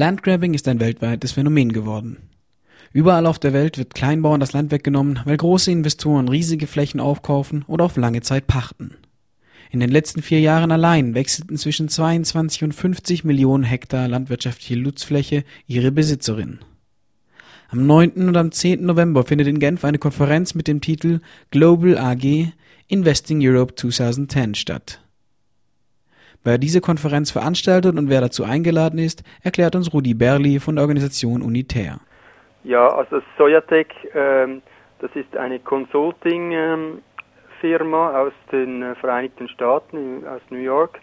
Landgrabbing ist ein weltweites Phänomen geworden. Überall auf der Welt wird Kleinbauern das Land weggenommen, weil große Investoren riesige Flächen aufkaufen oder auf lange Zeit pachten. In den letzten vier Jahren allein wechselten zwischen 22 und 50 Millionen Hektar landwirtschaftliche Nutzfläche ihre Besitzerin. Am 9. und am 10. November findet in Genf eine Konferenz mit dem Titel Global AG Investing Europe 2010 statt. Wer diese Konferenz veranstaltet und wer dazu eingeladen ist, erklärt uns Rudi Berli von der Organisation Unitaire. Ja, also Sojatec, ähm, das ist eine Consulting-Firma ähm, aus den Vereinigten Staaten, aus New York.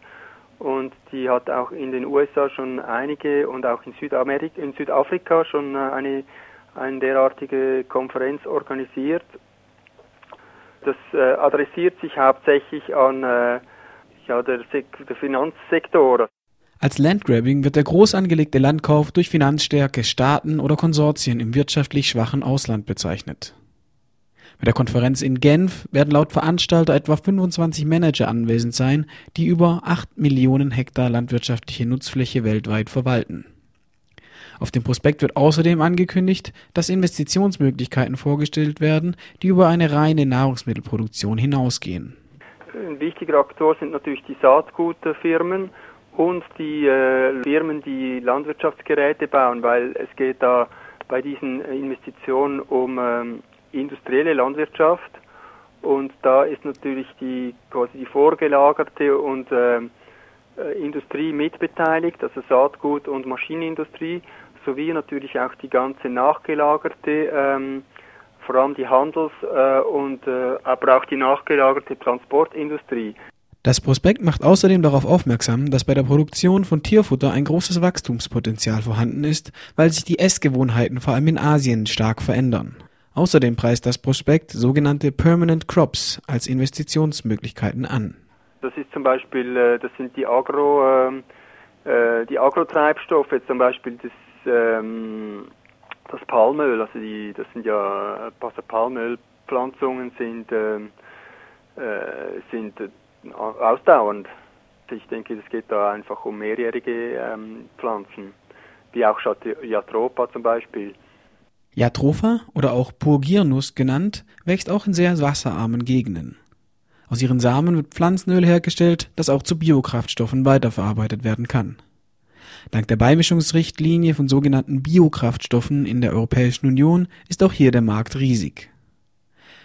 Und die hat auch in den USA schon einige und auch in Südamerika, in Südafrika schon äh, eine, eine derartige Konferenz organisiert. Das äh, adressiert sich hauptsächlich an äh, ja, der, der Finanzsektor. Als Landgrabbing wird der groß angelegte Landkauf durch Finanzstärke, Staaten oder Konsortien im wirtschaftlich schwachen Ausland bezeichnet. Bei der Konferenz in Genf werden laut Veranstalter etwa 25 Manager anwesend sein, die über 8 Millionen Hektar landwirtschaftliche Nutzfläche weltweit verwalten. Auf dem Prospekt wird außerdem angekündigt, dass Investitionsmöglichkeiten vorgestellt werden, die über eine reine Nahrungsmittelproduktion hinausgehen. Ein wichtiger Aktor sind natürlich die Saatgutfirmen und die äh, Firmen, die Landwirtschaftsgeräte bauen, weil es geht da bei diesen Investitionen um ähm, industrielle Landwirtschaft. Und da ist natürlich die quasi die vorgelagerte und äh, Industrie mitbeteiligt, also Saatgut und Maschinenindustrie, sowie natürlich auch die ganze nachgelagerte, ähm, vor allem die Handels- äh, und äh, aber auch die nachgelagerte Transportindustrie. Das Prospekt macht außerdem darauf aufmerksam, dass bei der Produktion von Tierfutter ein großes Wachstumspotenzial vorhanden ist, weil sich die Essgewohnheiten vor allem in Asien stark verändern. Außerdem preist das Prospekt sogenannte Permanent Crops als Investitionsmöglichkeiten an. Das ist zum Beispiel, äh, das sind die Agro, ähm, äh, die Agrotreibstoffe, zum Beispiel das, ähm, das Palmöl, also die, das sind ja, also Palmölpflanzungen sind, ähm, äh, sind ausdauernd. Ich denke, es geht da einfach um mehrjährige ähm, Pflanzen, wie auch Jatropha zum Beispiel. Jatropha oder auch Purgirnuss genannt, wächst auch in sehr wasserarmen Gegenden. Aus ihren Samen wird Pflanzenöl hergestellt, das auch zu Biokraftstoffen weiterverarbeitet werden kann. Dank der Beimischungsrichtlinie von sogenannten Biokraftstoffen in der Europäischen Union ist auch hier der Markt riesig.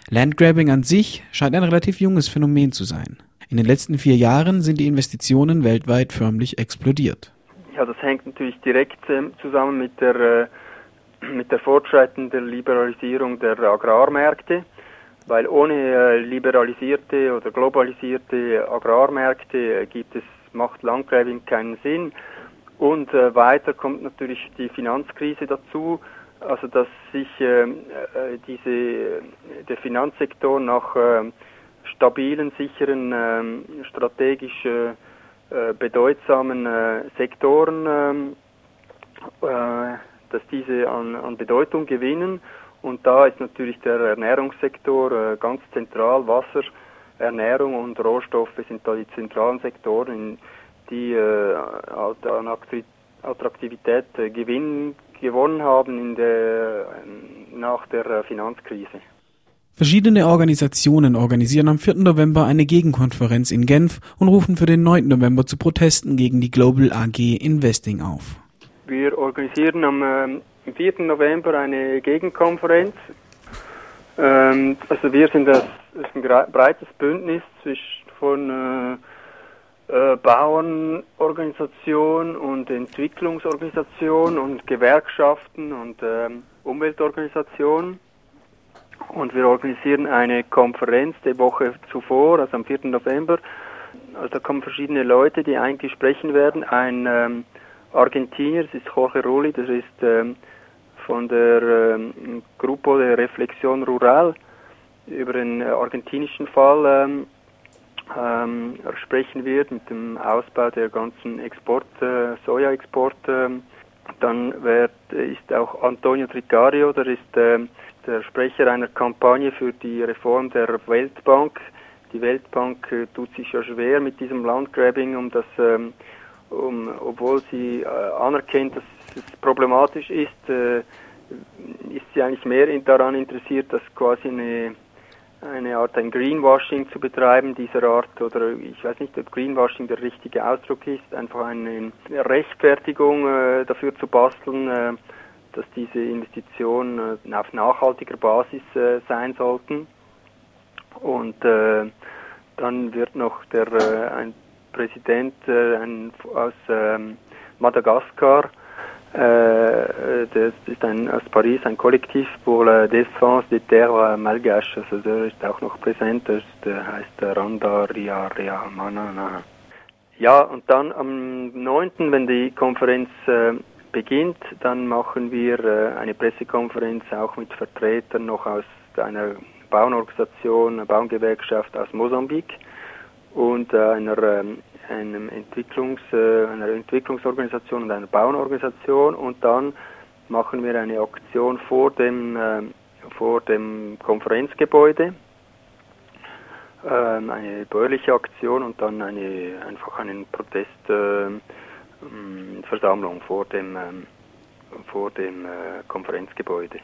Landgrabbing an sich scheint ein relativ junges Phänomen zu sein. In den letzten vier Jahren sind die Investitionen weltweit förmlich explodiert. Ja, das hängt natürlich direkt ähm, zusammen mit der, äh, mit der fortschreitenden Liberalisierung der Agrarmärkte, weil ohne äh, liberalisierte oder globalisierte Agrarmärkte äh, gibt es, macht Landgrabbing keinen Sinn. Und äh, weiter kommt natürlich die Finanzkrise dazu, also dass sich ähm, äh, diese, der Finanzsektor nach äh, stabilen, sicheren, ähm, strategisch äh, äh, bedeutsamen äh, Sektoren, ähm, äh, dass diese an, an Bedeutung gewinnen. Und da ist natürlich der Ernährungssektor äh, ganz zentral. Wasser, Ernährung und Rohstoffe sind da die zentralen Sektoren, die äh, an Attraktivität gewinnen, gewonnen haben in der, nach der Finanzkrise. Verschiedene Organisationen organisieren am 4. November eine Gegenkonferenz in Genf und rufen für den 9. November zu Protesten gegen die Global AG Investing auf. Wir organisieren am 4. Ähm, November eine Gegenkonferenz. Ähm, also wir sind das, das ein breites Bündnis von äh, äh, Bauernorganisation und Entwicklungsorganisation und Gewerkschaften und ähm, Umweltorganisationen. Und wir organisieren eine Konferenz die Woche zuvor, also am 4. November. Also da kommen verschiedene Leute, die eigentlich sprechen werden. Ein ähm, Argentinier, das ist Jorge Rulli, das ist ähm, von der ähm, Grupo de Reflexion Rural über den äh, argentinischen Fall ähm, sprechen wird mit dem Ausbau der ganzen Export, äh, Soja-Export. Äh, dann wird, ist auch Antonio Tricario, der ist äh, der Sprecher einer Kampagne für die Reform der Weltbank. Die Weltbank äh, tut sich ja schwer mit diesem Landgrabbing, um das, ähm, um, obwohl sie äh, anerkennt, dass es problematisch ist, äh, ist sie eigentlich mehr daran interessiert, dass quasi eine, eine Art ein Greenwashing zu betreiben dieser Art oder ich weiß nicht, ob Greenwashing der richtige Ausdruck ist, einfach eine Rechtfertigung äh, dafür zu basteln, äh, dass diese Investitionen äh, auf nachhaltiger Basis äh, sein sollten. Und äh, dann wird noch der ein Präsident ein, aus ähm, Madagaskar äh, das ist ein, aus Paris ein Kollektiv pour la défense des terres malgaches. Also der ist auch noch präsent, das heißt Randa Ria Ria Manana. Ja, und dann am 9., wenn die Konferenz äh, beginnt, dann machen wir äh, eine Pressekonferenz auch mit Vertretern noch aus einer Bauernorganisation, einer Baugewerkschaft aus Mosambik und äh, einer ähm, einem Entwicklungs, äh, einer Entwicklungsorganisation und einer Bauernorganisation und dann machen wir eine Aktion vor dem, äh, vor dem Konferenzgebäude, äh, eine bäuerliche Aktion und dann eine, einfach eine Protestversammlung vor dem, vor dem Konferenzgebäude.